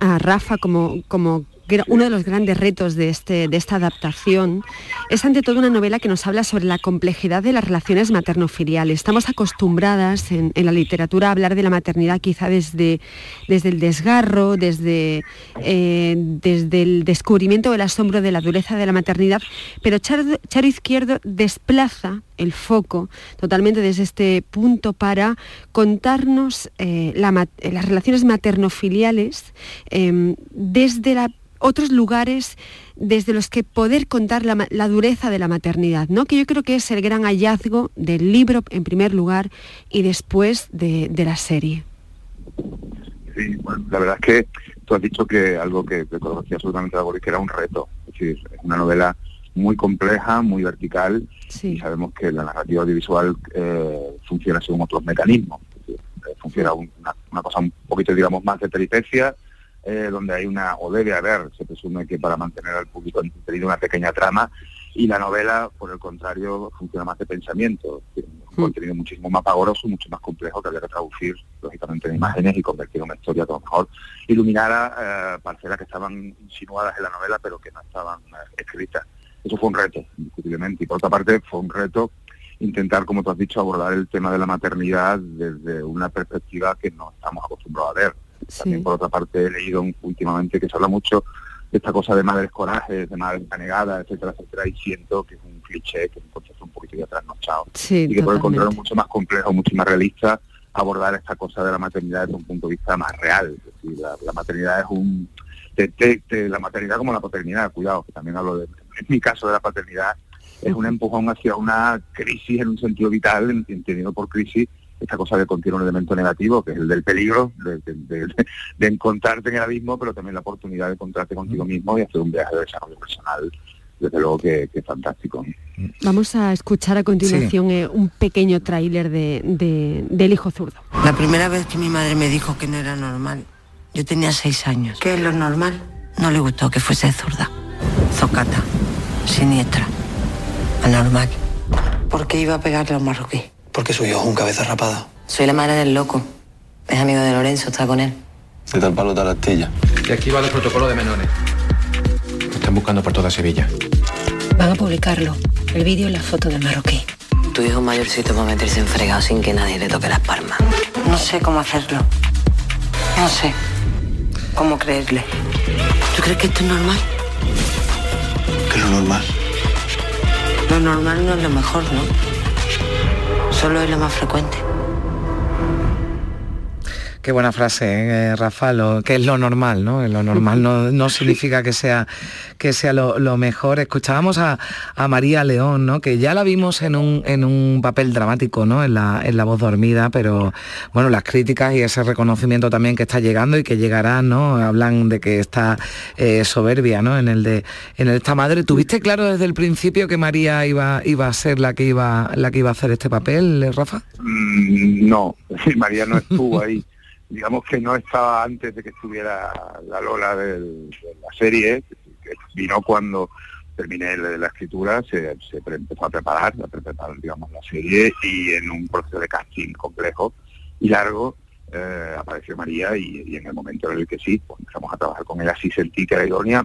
a Rafa como, como uno de los grandes retos de, este, de esta adaptación es ante todo una novela que nos habla sobre la complejidad de las relaciones materno-filiales. Estamos acostumbradas en, la literatura a hablar de la maternidad quizá desde, desde el desgarro, desde, eh, desde el descubrimiento o el asombro de la dureza de la maternidad, pero Charo, Izquierdo desplaza el foco totalmente desde este punto para contarnos eh, las relaciones materno-filiales eh, desde la- otros lugares desde los que poder contar la, la dureza de la maternidad, ¿no? que yo creo que es el gran hallazgo del libro en primer lugar y después de, de la serie. Sí, bueno, la verdad es que tú has dicho que algo que, que conocía absolutamente Boris, que era un reto. Es decir, es una novela muy compleja, muy vertical, y sabemos que la narrativa audiovisual eh, funciona según otros mecanismos. Eh, funciona una, cosa un poquito, digamos, más de peripecia, eh, donde hay una, o debe haber, se presume que para mantener al público entretenido una pequeña trama, y la novela, por el contrario, funciona más de pensamiento, tiene un hmm. contenido muchísimo más pavoroso, mucho más complejo que había que traducir, lógicamente, en imágenes y convertir en una historia que a lo mejor iluminara parcelas que estaban insinuadas en la novela, pero que no estaban escritas. Eso fue un reto, indiscutiblemente. Y por otra parte, fue un reto intentar, como tú has dicho, abordar el tema de la maternidad desde una perspectiva que no estamos acostumbrados a ver. También, por otra parte, he leído últimamente que se habla mucho de esta cosa de madres corajes, de madres negadas, etcétera, etcétera, y siento que es un cliché, que es un concepto un poquito ya trasnochado. y que por el contrario es mucho más complejo, mucho más realista abordar esta cosa de la maternidad desde un punto de vista más real. Es decir, la, maternidad es un... Te, la maternidad como la paternidad, cuidado, que también hablo de en mi caso de la paternidad, es un empujón hacia una crisis en un sentido vital, entendido por crisis esta cosa que contiene un elemento negativo, que es el del peligro, de, encontrarte en el abismo, pero también la oportunidad de encontrarte contigo mismo y hacer un viaje de desarrollo personal, desde luego que, es fantástico. Vamos a escuchar a continuación eh, un pequeño tráiler de, del hijo zurdo. La primera vez que mi madre me dijo que no era normal, yo tenía seis años. ¿Qué es lo normal? No le gustó que fuese zurda. Zocata siniestra, anormal. ¿Por qué iba a pegarle a un marroquí? Porque su hijo es un cabeza rapada. Soy la madre del loco. Es amigo de Lorenzo, está con él. De tal palo tal astilla. Y aquí va el protocolo de menores. están buscando por toda Sevilla. Van a publicarlo. El vídeo y la foto del marroquí. Tu hijo mayorcito va a meterse en fregado sin que nadie le toque las palmas. No sé cómo hacerlo. No sé cómo creerle. ¿Tú crees que esto es normal? que es lo normal. Lo normal no es lo mejor, ¿no? Solo es lo más frecuente. Qué buena frase, ¿eh, Rafa, que es lo normal, ¿no? Lo normal no, significa que sea, que sea lo, mejor. Escuchábamos a, María León, ¿no? Que ya la vimos en un, en un papel dramático, ¿no? En la, en la voz dormida, pero bueno, las críticas y ese reconocimiento también que está llegando y que llegará, ¿no? Hablan de que está eh, soberbia, ¿no? En el de en esta madre. ¿Tuviste claro desde el principio que María iba, iba a ser la que iba, la que iba a hacer este papel, Rafa? Mm, no, María no estuvo ahí digamos que no estaba antes de que estuviera la Lola de la serie, que vino cuando terminé la escritura, se, empezó a preparar, a preparar digamos, la serie y en un proceso de casting complejo y largo eh, apareció María y, en el momento en el que sí, pues empezamos a trabajar con ella, sí sentí que era idónea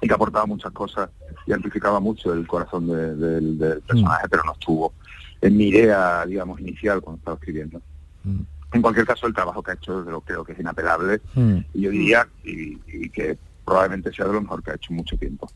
y que aportaba muchas cosas y amplificaba mucho el corazón del mm. personaje, pero no estuvo en mi idea, digamos, inicial cuando estaba escribiendo. Mm en cualquier caso el trabajo que ha hecho lo creo que es inapelable hmm. y yo diría y, que probablemente sea de lo mejor que ha hecho mucho tiempo.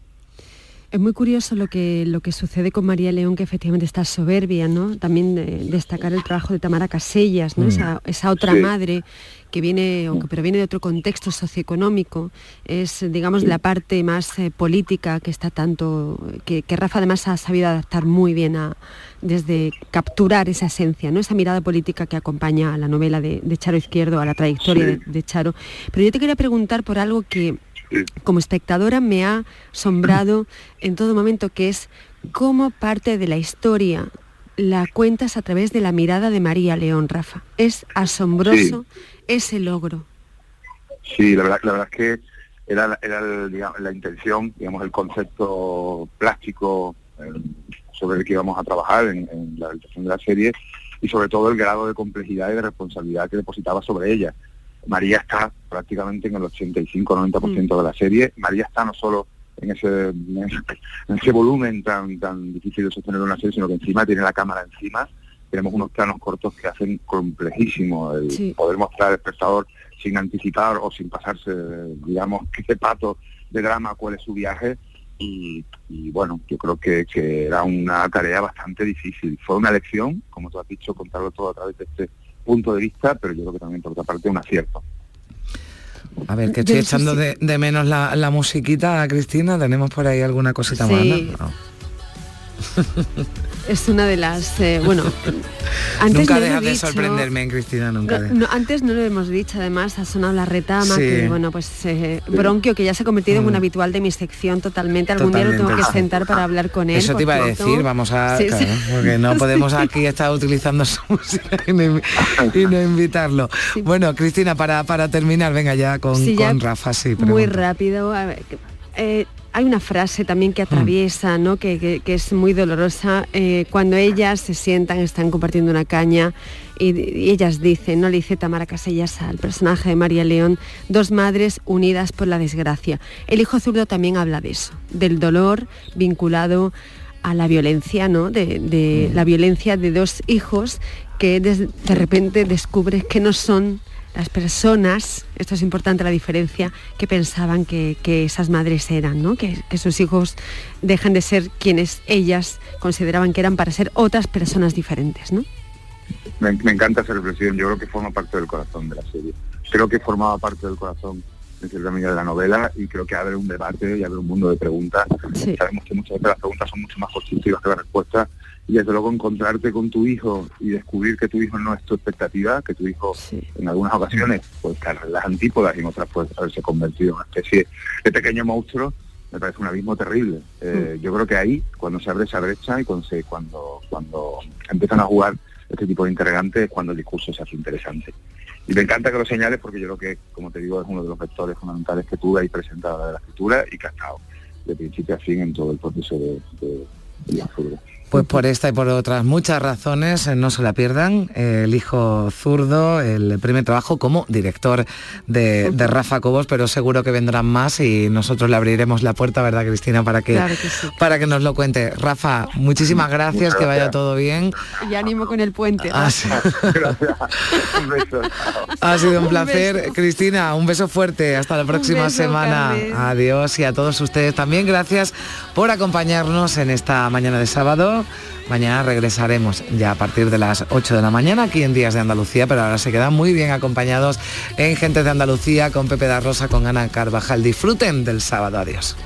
Es muy curioso lo que, lo que sucede con María León, que efectivamente está soberbia, ¿no? También destacar el trabajo de Tamara Casellas, ¿no? Hmm. Esa, otra madre que viene, aunque, pero viene de otro contexto socioeconómico, es, digamos, la parte más eh, política que está tanto, que, Rafa además ha sabido adaptar muy bien a, desde capturar esa esencia, ¿no? esa mirada política que acompaña a la novela de, Charo Izquierdo, a la trayectoria de, Charo. Pero yo te quería preguntar por algo que como espectadora me ha asombrado en todo momento, que es cómo parte de la historia la cuentas a través de la mirada de María León, Rafa. Es asombroso ese logro. Sí, la verdad, la verdad es que era, era la intención, digamos, el concepto plástico eh, sobre el que íbamos a trabajar en, la realización de la serie y sobre todo el grado de complejidad y de responsabilidad que depositaba sobre ella. María está prácticamente en el 85-90% mm. de la serie. María está no solo en ese, en ese volumen tan, tan difícil de sostener una serie, sino que encima tiene la cámara encima. Tenemos unos planos cortos que hacen complejísimo el poder mostrar al espectador sin anticipar o sin pasarse, digamos, qué pato de drama, cuál es su viaje. Y, bueno, yo creo que, que, era una tarea bastante difícil. Fue una lección, como tú has dicho, contarlo todo a través de este punto de vista, pero yo creo que también por otra parte un acierto. A ver, que estoy echando de, menos la, musiquita, Cristina. ¿Tenemos por ahí alguna cosita más? es una de las eh, bueno antes nunca deja de sorprenderme Cristina nunca antes no lo hemos dicho además ha sonado la retama que bueno pues eh, bronquio que ya se ha convertido en un mm. habitual de mi sección totalmente algún día lo tengo que sentar para hablar con él eso te iba a decir vamos a porque no podemos aquí estar utilizando su música y no, invitarlo. Bueno Cristina para, para terminar venga ya con, con Rafa sí muy rápido a ver, eh, hay una frase también que atraviesa, ¿no? que, es muy dolorosa, eh, cuando ellas se sientan, están compartiendo una caña y, ellas dicen, ¿no? le dice Tamara Casellas al personaje de María León, dos madres unidas por la desgracia. El hijo zurdo también habla de eso, del dolor vinculado a la violencia, ¿no? de, la violencia de dos hijos que de, de repente descubres que no son las personas, esto es importante la diferencia, que pensaban que, esas madres eran, ¿no? que, sus hijos dejan de ser quienes ellas consideraban que eran para ser otras personas diferentes. ¿no? Me, encanta esa reflexión, yo creo que forma parte del corazón de la serie. Creo que formaba parte del corazón en cierta medida de la novela y creo que abre un debate y abre un mundo de preguntas. Sabemos que muchas veces las preguntas son mucho más constructivas que las respuestas y desde luego encontrarte con tu hijo y descubrir que tu hijo no es tu expectativa, que tu hijo en algunas ocasiones pues las antípodas y en otras puede haberse convertido en una especie de pequeño monstruo, me parece un abismo terrible. Eh, yo creo que ahí, cuando se abre esa brecha y cuando, se, cuando, cuando empiezan a jugar este tipo de interrogantes, es cuando el discurso se hace interesante. Y me encanta que lo señales porque yo creo que, como te digo, es uno de los vectores fundamentales que tuve ahí presentado de la escritura y que ha estado de principio a fin en todo el proceso de, de, de la pues por esta y por otras muchas razones, eh, no se la pierdan. El hijo zurdo, el primer trabajo como director de, Rafa Cobos, pero seguro que vendrán más y nosotros le abriremos la puerta, ¿verdad, Cristina? Para que, para que nos lo cuente. Rafa, muchísimas gracias, que vaya todo bien. Y ánimo con el puente. Ha, ha sido un placer. Cristina, un beso fuerte. Hasta la próxima semana. Adiós y a todos ustedes también. Gracias por acompañarnos en esta mañana de sábado. Mañana regresaremos ya a partir de las 8 de la mañana aquí en Días de Andalucía, pero ahora se quedan muy bien acompañados en Gente de Andalucía con Pepe da Rosa, con Ana Carvajal. Disfruten del sábado. Adiós.